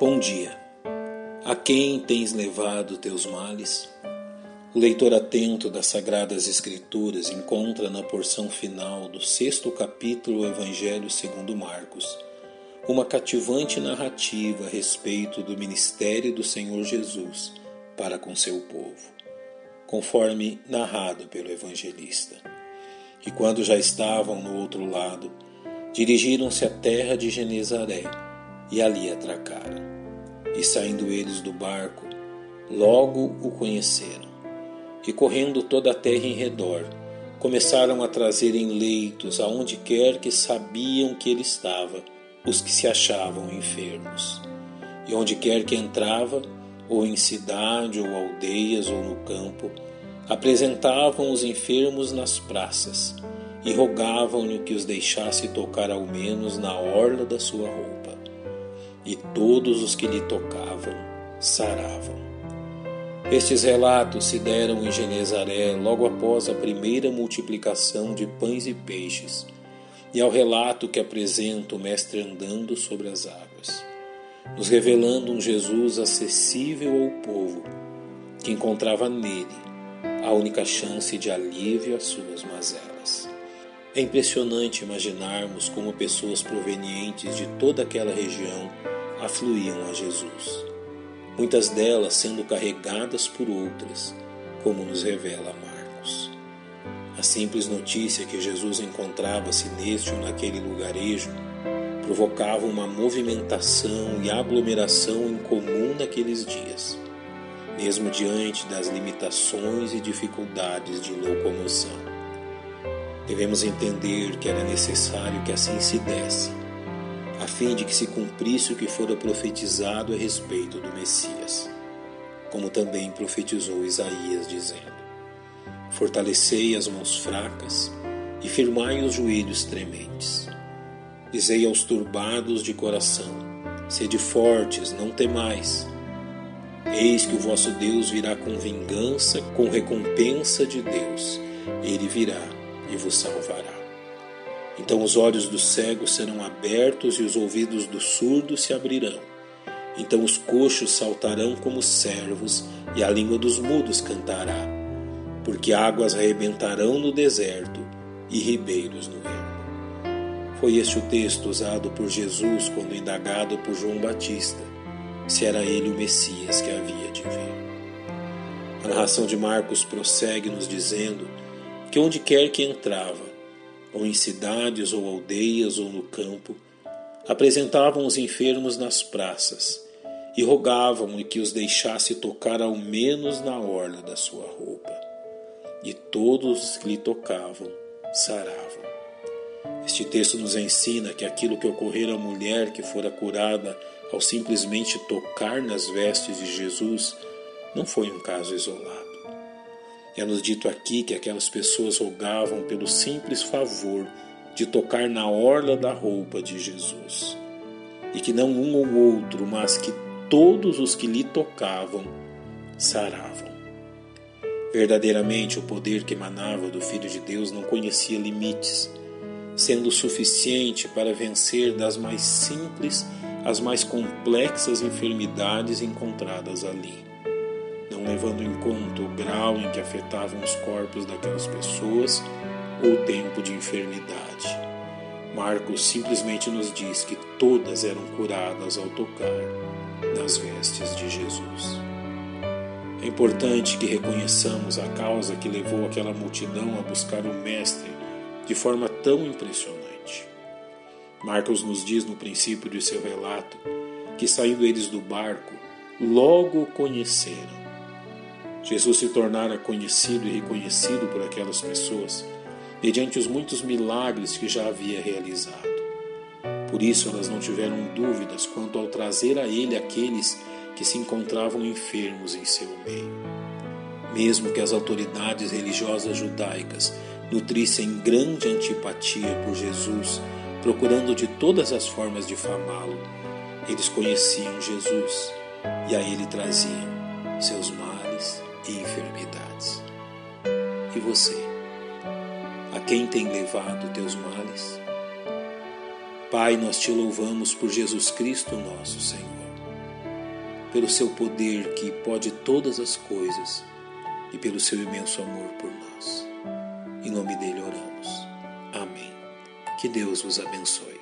Bom dia. A quem tens levado teus males? O leitor atento das Sagradas Escrituras encontra na porção final do sexto capítulo do Evangelho segundo Marcos uma cativante narrativa a respeito do ministério do Senhor Jesus para com seu povo, conforme narrado pelo evangelista. E quando já estavam no outro lado, dirigiram-se à terra de Genezaré e ali atracaram. E saindo eles do barco, logo o conheceram. E correndo toda a terra em redor, começaram a trazer em leitos aonde quer que sabiam que ele estava, os que se achavam enfermos. E onde quer que entrava, ou em cidade, ou aldeias, ou no campo, apresentavam os enfermos nas praças e rogavam-lhe que os deixasse tocar ao menos na orla da sua roupa e todos os que lhe tocavam saravam. Estes relatos se deram em Genezaré logo após a primeira multiplicação de pães e peixes, e ao relato que apresenta o Mestre andando sobre as águas, nos revelando um Jesus acessível ao povo, que encontrava nele a única chance de alívio às suas mazelas. É impressionante imaginarmos como pessoas provenientes de toda aquela região afluíam a Jesus, muitas delas sendo carregadas por outras, como nos revela Marcos. A simples notícia que Jesus encontrava-se neste ou naquele lugarejo provocava uma movimentação e aglomeração incomum naqueles dias, mesmo diante das limitações e dificuldades de locomoção. Devemos entender que era necessário que assim se desse fim de que se cumprisse o que fora profetizado a respeito do Messias, como também profetizou Isaías, dizendo: Fortalecei as mãos fracas e firmai os joelhos trementes. Dizei aos turbados de coração: Sede fortes, não temais. Eis que o vosso Deus virá com vingança, com recompensa de Deus. Ele virá e vos salvará. Então os olhos dos cegos serão abertos e os ouvidos dos surdos se abrirão. Então os coxos saltarão como servos e a língua dos mudos cantará, porque águas arrebentarão no deserto e ribeiros no ermo. Foi este o texto usado por Jesus quando indagado por João Batista se era ele o Messias que havia de vir. A narração de Marcos prossegue nos dizendo que onde quer que entrava, ou em cidades ou aldeias ou no campo, apresentavam os enfermos nas praças e rogavam-lhe que os deixasse tocar ao menos na orla da sua roupa. E todos os que lhe tocavam saravam. Este texto nos ensina que aquilo que ocorrera à mulher que fora curada ao simplesmente tocar nas vestes de Jesus não foi um caso isolado. É-nos dito aqui que aquelas pessoas rogavam pelo simples favor de tocar na orla da roupa de Jesus. E que não um ou outro, mas que todos os que lhe tocavam saravam. Verdadeiramente, o poder que emanava do Filho de Deus não conhecia limites, sendo suficiente para vencer das mais simples às mais complexas enfermidades encontradas ali levando em conta o grau em que afetavam os corpos daquelas pessoas ou o tempo de enfermidade. Marcos simplesmente nos diz que todas eram curadas ao tocar nas vestes de Jesus. É importante que reconheçamos a causa que levou aquela multidão a buscar o Mestre de forma tão impressionante. Marcos nos diz no princípio de seu relato que, saindo eles do barco, logo o conheceram Jesus se tornara conhecido e reconhecido por aquelas pessoas mediante os muitos milagres que já havia realizado. Por isso elas não tiveram dúvidas quanto ao trazer a ele aqueles que se encontravam enfermos em seu meio. Mesmo que as autoridades religiosas judaicas nutrissem grande antipatia por Jesus, procurando de todas as formas difamá-lo, eles conheciam Jesus e a ele traziam seus males e enfermidades. E você? A quem tem levado teus males? Pai, nós te louvamos por Jesus Cristo, nosso Senhor. pelo seu poder que pode todas as coisas e pelo seu imenso amor por nós. Em nome dele oramos. Amém. Que Deus vos abençoe.